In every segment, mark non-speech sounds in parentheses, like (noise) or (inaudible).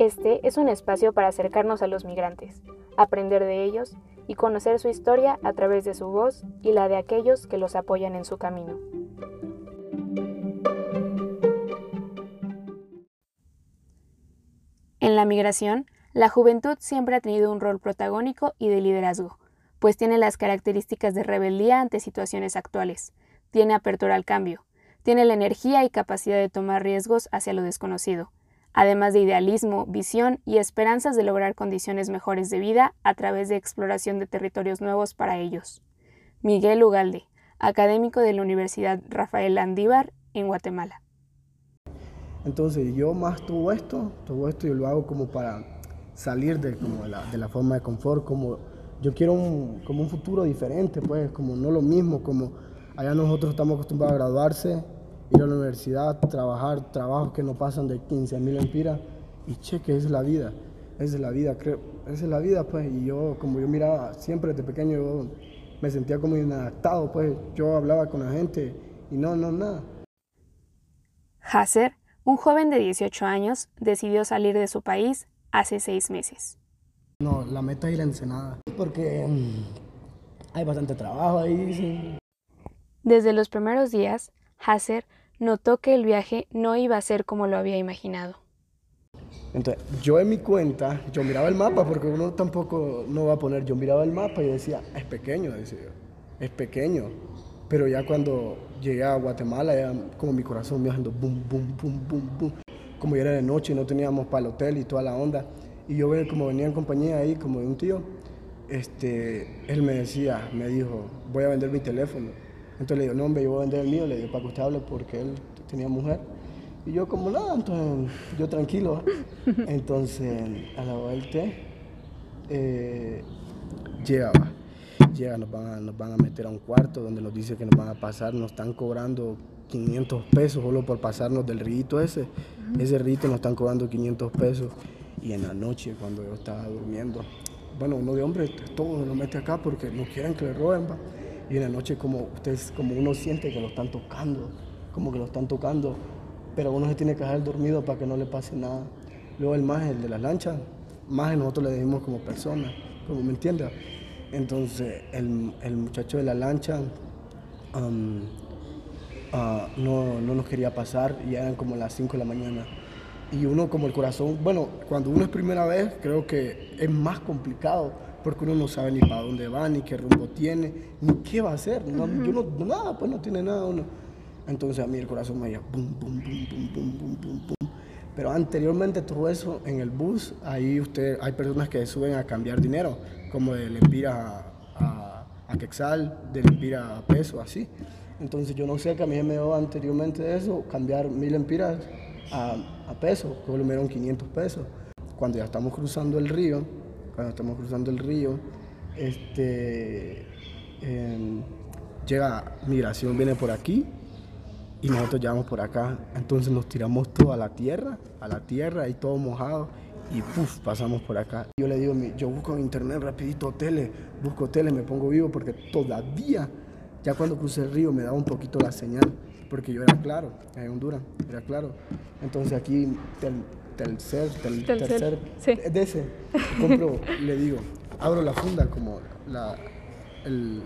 Este es un espacio para acercarnos a los migrantes, aprender de ellos y conocer su historia a través de su voz y la de aquellos que los apoyan en su camino. En la migración, la juventud siempre ha tenido un rol protagónico y de liderazgo, pues tiene las características de rebeldía ante situaciones actuales, tiene apertura al cambio, tiene la energía y capacidad de tomar riesgos hacia lo desconocido, además de idealismo, visión y esperanzas de lograr condiciones mejores de vida a través de exploración de territorios nuevos para ellos. Miguel Ugalde, académico de la Universidad Rafael Andívar en Guatemala. Entonces yo más todo esto, todo esto yo lo hago como para salir de, como de, la, forma de confort, como yo quiero un, como un futuro diferente, pues como no lo mismo, como allá nosotros estamos acostumbrados a graduarse, ir a la universidad, trabajar, trabajos que no pasan de 15 mil empiras y cheque, es la vida, es la vida, creo, esa es la vida, pues, y yo, como yo miraba siempre desde pequeño, yo me sentía como inadaptado, pues, yo hablaba con la gente y no, no, nada. Hasser un joven de 18 años decidió salir de su país hace seis meses. No, la meta es ir a Ensenada, porque mm, hay bastante trabajo ahí. Desde los primeros días, Hasser notó que el viaje no iba a ser como lo había imaginado. Entonces, yo en mi cuenta, yo miraba el mapa, porque uno tampoco no va a poner, yo miraba el mapa y decía, es pequeño, decía es pequeño. Pero ya cuando llegué a Guatemala, ya como mi corazón me haciendo boom, boom, boom, boom, boom. Como ya era de noche y no teníamos para el hotel y toda la onda. Y yo como venía en compañía ahí, como de un tío, este, él me decía, me dijo, voy a vender mi teléfono. Entonces le digo, no, hombre, yo voy a vender el mío, le digo, para que usted hable porque él tenía mujer. Y yo como nada, entonces yo tranquilo. (laughs) Entonces a la vuelta eh, llegaba llega, nos van, a, nos van a meter a un cuarto donde nos dice que nos van a pasar, nos están cobrando 500 pesos solo por pasarnos del rito ese. Ese rito nos están cobrando 500 pesos. Y en la noche, cuando yo estaba durmiendo, bueno, uno de hombre todo lo mete acá porque no quieren que le roben. Y en la noche, como, ustedes, como uno siente que lo están tocando, como que lo están tocando, pero uno se tiene que dejar dormido para que no le pase nada. Luego el más, el de las lanchas, más nosotros le decimos como persona, como me entiendes. Entonces el, el muchacho de la lancha uh, no, no, nos quería pasar y eran como las 5 de la mañana. Y uno como el corazón, bueno, cuando uno es primera vez creo que es más complicado porque uno no sabe ni para dónde va, ni qué rumbo tiene, ni qué va a hacer. No, Yo no, nada, pues no tiene nada uno. Entonces a mí el corazón me iba bum, bum, bum, bum, bum, bum, bum, bum. Pero anteriormente todo eso en el bus, ahí usted, hay personas que suben a cambiar dinero como de Lempira a, a, Quexal, de Lempira a peso, así. Entonces yo no sé que a mí me dio anteriormente eso, cambiar mil empiras a, a peso, que me dieron 500 pesos. Cuando ya estamos cruzando el río, cuando estamos cruzando el río, este, em, llega migración, viene por aquí y nosotros llevamos por acá. Entonces nos tiramos todo a la tierra, a la tierra y todo mojado y puf, pasamos por acá. Yo le digo, yo busco en internet rapidito tele, busco tele, me pongo vivo porque todavía, ya cuando crucé el río me daba un poquito la señal, porque yo era claro, en Honduras, era claro. Entonces aquí, tel, Telcer, tel, tercer, sí. de ese, compro, (laughs) le digo, abro la funda como la, el,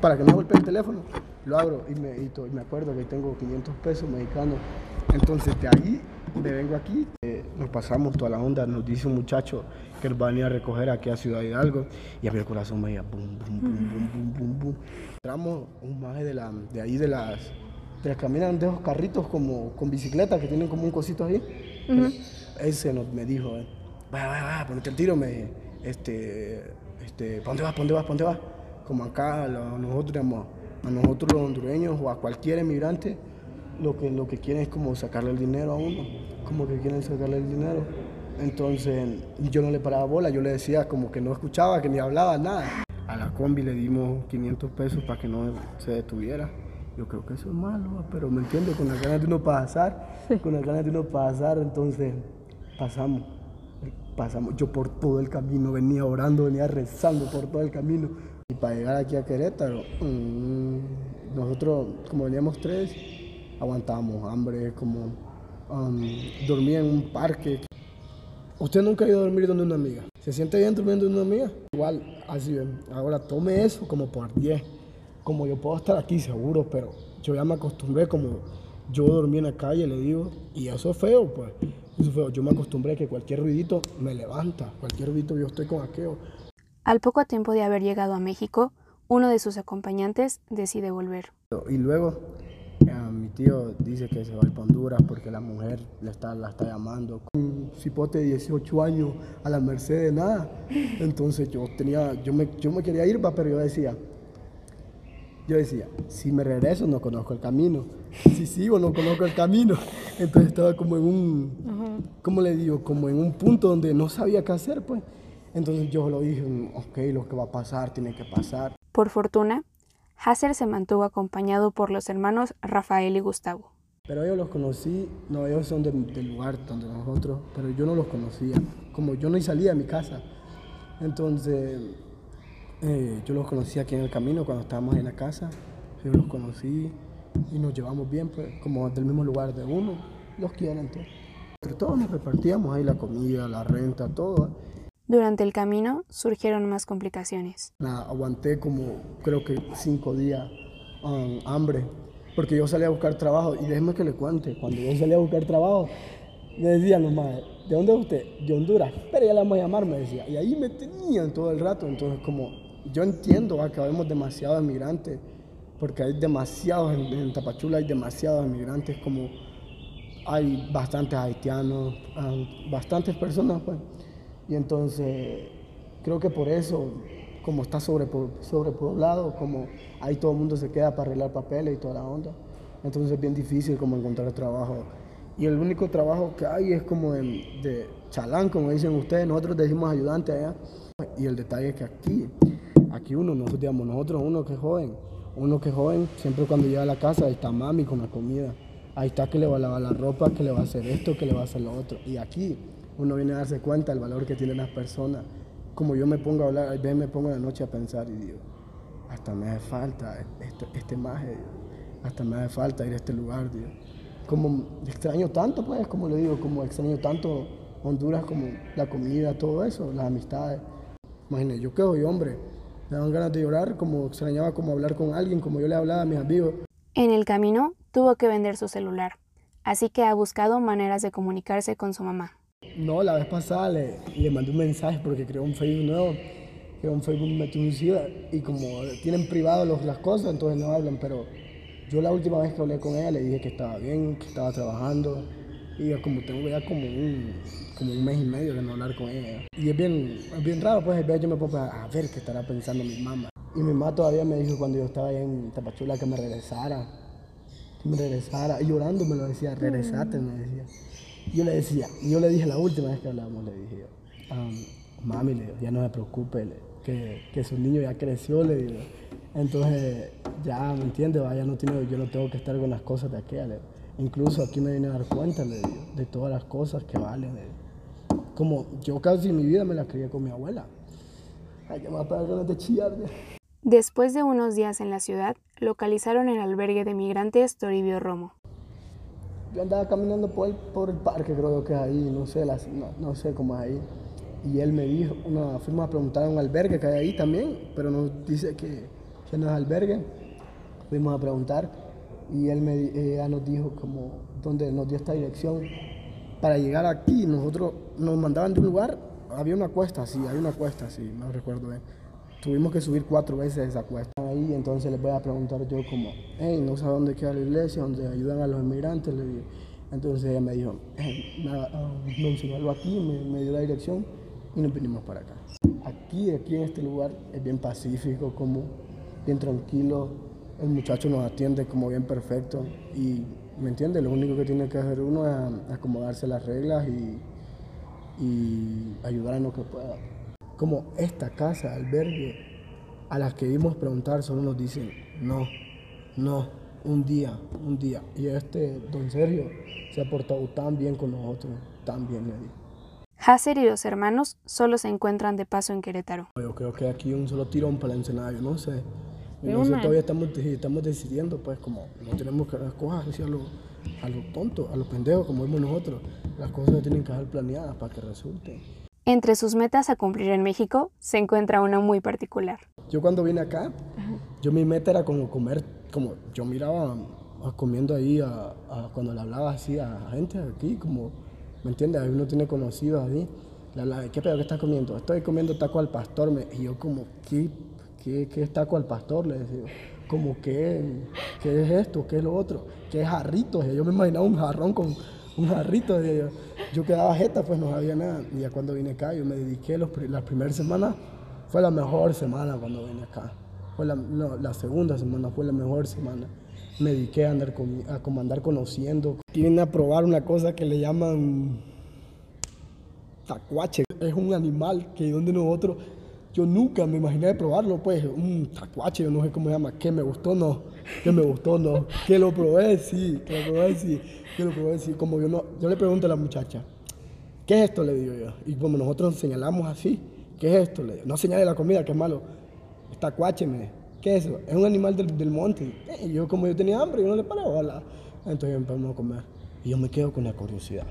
para que no golpee el teléfono, lo abro y me, y me acuerdo que tengo 500 pesos mexicanos. Entonces de ahí me vengo aquí, eh, nos pasamos toda la onda, nos dice un muchacho que él va a venir a recoger aquí a Ciudad Hidalgo y a el corazón me iba bum, bum, bum, bum, bum, bum, bum. Entramos un maje de, la, de ahí de las, de las caminan de esos carritos como con bicicleta que tienen como un cosito ahí. Ese nos, me dijo, eh, vaya, vaya, vaya, ponete el tiro, me, este, este, ¿para dónde vas, para dónde vas, para dónde vas? Como acá a nosotros, a nosotros los hondureños o a cualquier emigrante, lo que, lo que quieren es como sacarle el dinero a uno, como que quieren sacarle el dinero. Entonces yo no le paraba bola, yo le decía como que no escuchaba, que ni hablaba, nada. A la combi le dimos 500 pesos para que no se detuviera. Yo creo que eso es malo, pero me entiendo, con las ganas de uno pasar, con las ganas de uno pasar, entonces pasamos, pasamos. Yo por todo el camino venía orando, venía rezando por todo el camino. Y para llegar aquí a Querétaro, mmm, nosotros como veníamos tres, aguantábamos hambre, como um, dormía en un parque. ¿Usted nunca ha ido a dormir donde una amiga? ¿Se siente bien durmiendo donde una amiga? Igual, así bien. Ahora tome eso como por 10. Como yo puedo estar aquí seguro, pero yo ya me acostumbré como yo dormí en la calle, le digo, y eso es feo, pues. Eso es feo. Yo me acostumbré que cualquier ruidito me levanta, cualquier ruidito yo estoy con aquello. Al poco tiempo de haber llegado a México, uno de sus acompañantes decide volver. Y luego mi tío dice que se va a ir para Honduras porque la mujer le está, la está llamando. Un cipote de 18 años a la merced de nada. Entonces yo tenía, yo me, yo me quería ir, pero yo decía, yo decía, si me regreso no conozco el camino. Si sigo no conozco el camino. Entonces estaba como en un, ¿cómo le digo? Como en un punto donde no sabía qué hacer, pues. Entonces yo lo dije, ok, lo que va a pasar tiene que pasar. Por fortuna, Hasser se mantuvo acompañado por los hermanos Rafael y Gustavo. Pero ellos los conocí, no, ellos son del lugar donde nosotros, pero yo no los conocía. Como yo no salía de mi casa. Entonces, eh, yo los conocí aquí en el camino cuando estábamos en la casa. Yo los conocí y nos llevamos bien, pues, como del mismo lugar de uno. Los quieren todos. Entre todos nos repartíamos ahí la comida, la renta, todo. Durante el camino surgieron más complicaciones. aguanté como creo que cinco días um, hambre, porque yo salía a buscar trabajo y déjeme que le cuente, cuando yo salía a buscar trabajo, me decían los más, ¿de dónde es usted? De Honduras, pero ya la vamos a llamar, me decía. Y ahí me tenían todo el rato, entonces como yo entiendo que habemos demasiados inmigrantes, porque hay demasiados, en, Tapachula hay demasiados inmigrantes, como hay bastantes haitianos, bastantes personas, pues y entonces creo que por eso, como está sobrepoblado, como ahí todo el mundo se queda para arreglar papeles y toda la onda, entonces es bien difícil como encontrar trabajo. Y el único trabajo que hay es como de, chalán, como dicen ustedes, nosotros decimos ayudante allá. Y el detalle es que aquí, aquí uno, nosotros digamos, nosotros uno que es joven, uno que joven, siempre cuando llega a la casa ahí está mami con la comida. Ahí está que le va a lavar la ropa, que le va a hacer esto, que le va a hacer lo otro. Y aquí uno viene a darse cuenta del valor que tienen las personas. Como yo me pongo a hablar, a veces me pongo la noche a pensar y digo, hasta me hace falta este, este maje, hasta me hace falta ir a este lugar, Dios. Como extraño tanto, pues, como le digo, como extraño tanto Honduras, como la comida, todo eso, las amistades. Imagínate, yo quedo y hombre, me dan ganas de llorar, como extrañaba como hablar con alguien, como yo le hablaba a mis amigos. En el camino tuvo que vender su celular, así que ha buscado maneras de comunicarse con su mamá. No, la vez pasada le, le mandé un mensaje porque creó un Facebook nuevo, creó un Facebook metió un y como tienen privado los, las cosas, entonces no hablan, pero yo la última vez que hablé con ella le dije que estaba bien, que estaba trabajando y como tengo ya como un, como un mes y medio de no hablar con ella. Y es bien, es bien raro, pues yo me pongo a ver qué estará pensando mi mamá. Y mi mamá todavía me dijo cuando yo estaba ahí en Tapachula que me regresara, que me regresara, y llorando me lo decía, regresate, me decía. Yo le decía, yo le dije la última vez que hablamos, le dije yo, mami, le ya no se preocupe, que, que, su niño ya creció, le digo. Entonces, ya, ¿me entiende Ya no tiene, yo no tengo que estar con las cosas de aquella. Incluso aquí me vine a dar cuenta, le digo, de todas las cosas que valen. Como yo casi mi vida me la crié con mi abuela. Ay, que a ganas de chillar. Después de unos días en la ciudad, localizaron el albergue de migrantes Toribio Romo yo andaba caminando por el, por el parque, creo que es ahí, no sé, no, sé cómo es ahí. Y él me dijo, una, fuimos a preguntar a un albergue que hay ahí también, pero nos dice que, que no es albergue. Fuimos a preguntar y él nos dijo como, donde nos dio esta dirección. Para llegar aquí, nosotros nos mandaban de un lugar, había una cuesta, sí, hay una cuesta, sí, no recuerdo bien tuvimos que subir cuatro veces esa cuesta. Ahí entonces les voy a preguntar yo como, hey, no sé dónde queda la iglesia, donde ayudan a los inmigrantes. Entonces ella me dijo, ah, me, enseñó aquí, me, dio la dirección y nos vinimos para acá. Aquí, aquí en este lugar es bien pacífico, como bien tranquilo. El muchacho nos atiende como bien perfecto y, ¿me entiende? Lo único que tiene que hacer uno es acomodarse las reglas y, y ayudar en lo que pueda como esta casa, albergue, a las que vimos preguntar solo nos dicen, no, no, un día, un día. Y este don Sergio se ha portado tan bien con nosotros, tan bien, le Hasser y los hermanos solo se encuentran de paso en Querétaro. Yo creo que aquí un solo tirón para Ensenada, yo no sé. No sé, todavía estamos, estamos decidiendo, pues, como no tenemos que escoger hacia lo, a lo tonto, a lo pendejo, como vemos nosotros. Las cosas tienen que ser planeadas para que resulten. Entre sus metas a cumplir en México se encuentra una muy particular. Yo cuando vine acá, yo mi meta era como comer, como yo miraba comiendo ahí, a, cuando le hablaba así a gente aquí, como, ¿me entiendes? Uno tiene conocidos ahí. Le ¿qué pedo que estás comiendo? Estoy comiendo taco al pastor. Me, y yo como, ¿qué, qué, qué es taco al pastor? Le decía, como, ¿qué, ¿qué es esto? ¿Qué es lo otro? ¿Qué es jarrito? yo me imaginaba un jarrón con un jarrito. Yo, yo quedaba jeta, pues no sabía nada. Y ya cuando vine acá, yo me dediqué los, las primeras semanas, fue la mejor semana cuando vine acá. Fue la, la segunda semana fue la mejor semana. Me dediqué a andar, con, a como andar conociendo. Vienen a probar una cosa que le llaman tacuache. Es un animal que donde nosotros, yo nunca me imaginé probarlo, pues un tacuache, yo no sé cómo se llama, que me gustó no, que me gustó no, que lo probé sí, que lo probé sí, que lo probé sí. Como yo no, yo le pregunto a la muchacha, ¿qué es esto? Le digo yo. Y como nosotros señalamos así, ¿qué es esto? Le digo, no señale la comida, que es malo. Tacuache, me ¿qué es eso? Es un animal del, del monte. Y yo como yo tenía hambre, yo no le paraba bola. Entonces empezamos a comer. Y yo me quedo con la curiosidad.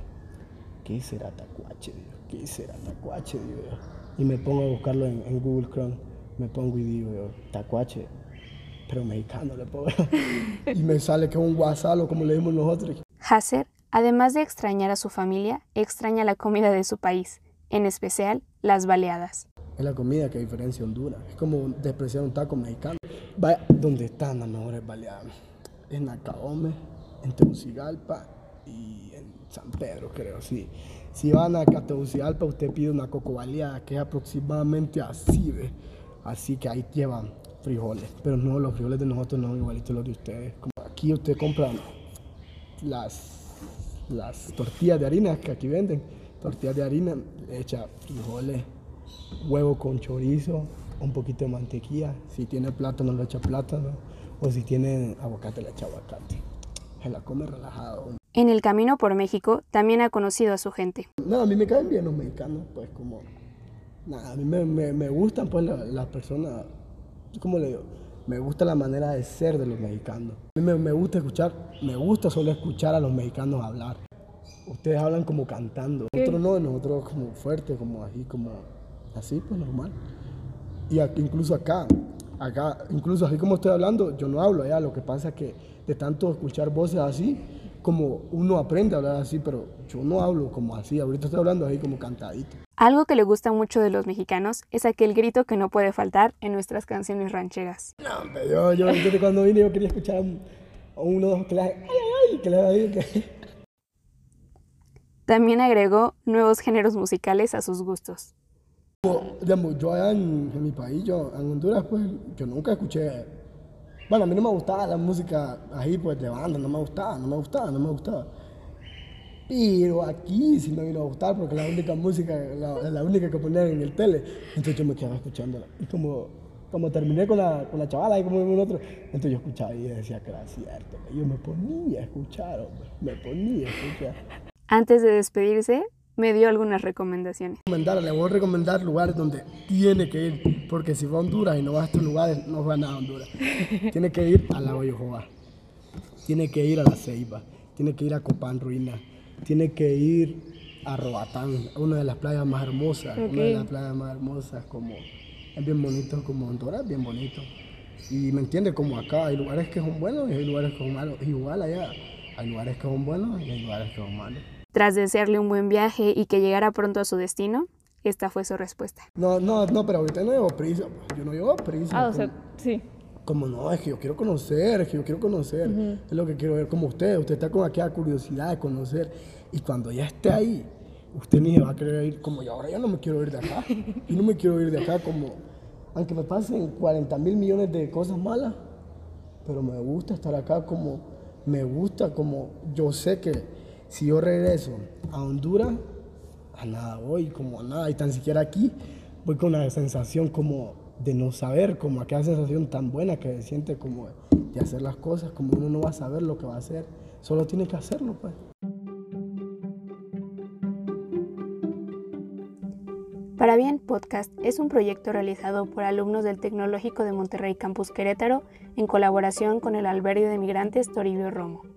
¿Qué será tacuache, Dios? ¿qué será tacuache? Digo Y me pongo a buscarlo en, Google Chrome. Me pongo y digo tacuache, pero mexicano le pongo. (laughs) y me sale que es un guasalo, como le dimos nosotros. Hasser, además de extrañar a su familia, extraña la comida de su país, en especial las baleadas. Es la comida que diferencia Honduras. Es como despreciar un taco mexicano. Vaya, ¿dónde están las mejores baleadas? En Nacaome, en Tegucigalpa y en San Pedro, creo, sí. Si van a Tegucigalpa, usted pide una coco baleada, que es aproximadamente así, ¿ve? Así que ahí llevan frijoles. Pero no, los frijoles de nosotros no son igualitos los de ustedes. Como aquí usted compra las, las tortillas de harina que aquí venden. Tortillas de harina, echa frijoles, huevo con chorizo, un poquito de mantequilla. Si tiene plátano, le echa plátano. O si tiene aguacate, le echa aguacate. Se la come relajado. En el camino por México también ha conocido a su gente. No, a mí me caen bien los mexicanos, pues como... Nada, a mí me, me, gustan pues las personas, ¿cómo le digo? Me gusta la manera de ser de los mexicanos. A mí me, me, gusta escuchar, me gusta solo escuchar a los mexicanos hablar. Ustedes hablan como cantando, nosotros no, nosotros como fuerte, como así, como así, pues normal. Y incluso acá, acá, incluso así como estoy hablando, yo no hablo allá, lo que pasa es que de tanto escuchar voces así, como uno aprende a hablar así, pero yo no hablo como así, ahorita estoy hablando ahí como cantadito. Algo que le gusta mucho de los mexicanos es aquel grito que no puede faltar en nuestras canciones rancheras. No, pero yo, yo cuando vine yo quería escuchar a uno dos que le ay, ay, que le que... También agregó nuevos géneros musicales a sus gustos. Digamos, yo allá en, en mi país, yo en Honduras, pues yo nunca escuché bueno, a mí no me gustaba la música ahí, pues de banda, no me gustaba, no me gustaba, no me gustaba. Pero aquí sí me vino a gustar porque la única música, la, la única que ponían en el tele. Entonces yo me quedaba escuchándola. Y como, como terminé con la, con la chavala y como en otro, entonces yo escuchaba y decía que era cierto. Yo me ponía a escuchar, hombre, me ponía a escuchar. Antes de despedirse, me dio algunas recomendaciones. Le voy a recomendar lugares donde tiene que ir, porque si va a Honduras y no va a estos lugares, no va a nada a Honduras. (laughs) tiene que ir a la Oyojoa, tiene que ir a la Ceiba, tiene que ir a Copán Ruina, tiene que ir a Roatán, una de las playas más hermosas, una de las playas más hermosas, como es bien bonito, como Honduras es bien bonito. Y me entiende, como acá hay lugares que son buenos y hay lugares que son malos. Igual allá hay lugares que son buenos y hay lugares que son malos. Tras desearle un buen viaje y que llegara pronto a su destino, esta fue su respuesta. No, no, no, pero ahorita no llevo prisa. Pues. Yo no llevo prisa. Ah, o sea, sí. Como no, es que yo quiero conocer, es que yo quiero conocer. Es lo que quiero ver como usted. Usted está con aquella curiosidad de conocer. Y cuando ya esté ahí, usted ni va a querer ir. Como yo ahora ya no me quiero ir de acá. Yo no me quiero ir de acá como. Aunque me pasen 40 mil millones de cosas malas. Pero me gusta estar acá como. Me gusta como. Yo sé que si yo regreso a Honduras, a nada voy, como a nada, y tan siquiera aquí voy con una sensación como de no saber, como aquella sensación tan buena que se siente como de hacer las cosas, como uno no va a saber lo que va a hacer, solo tiene que hacerlo, pues. Para Bien Podcast es un proyecto realizado por alumnos del Tecnológico de Monterrey Campus Querétaro en colaboración con el albergue de migrantes Toribio Romo.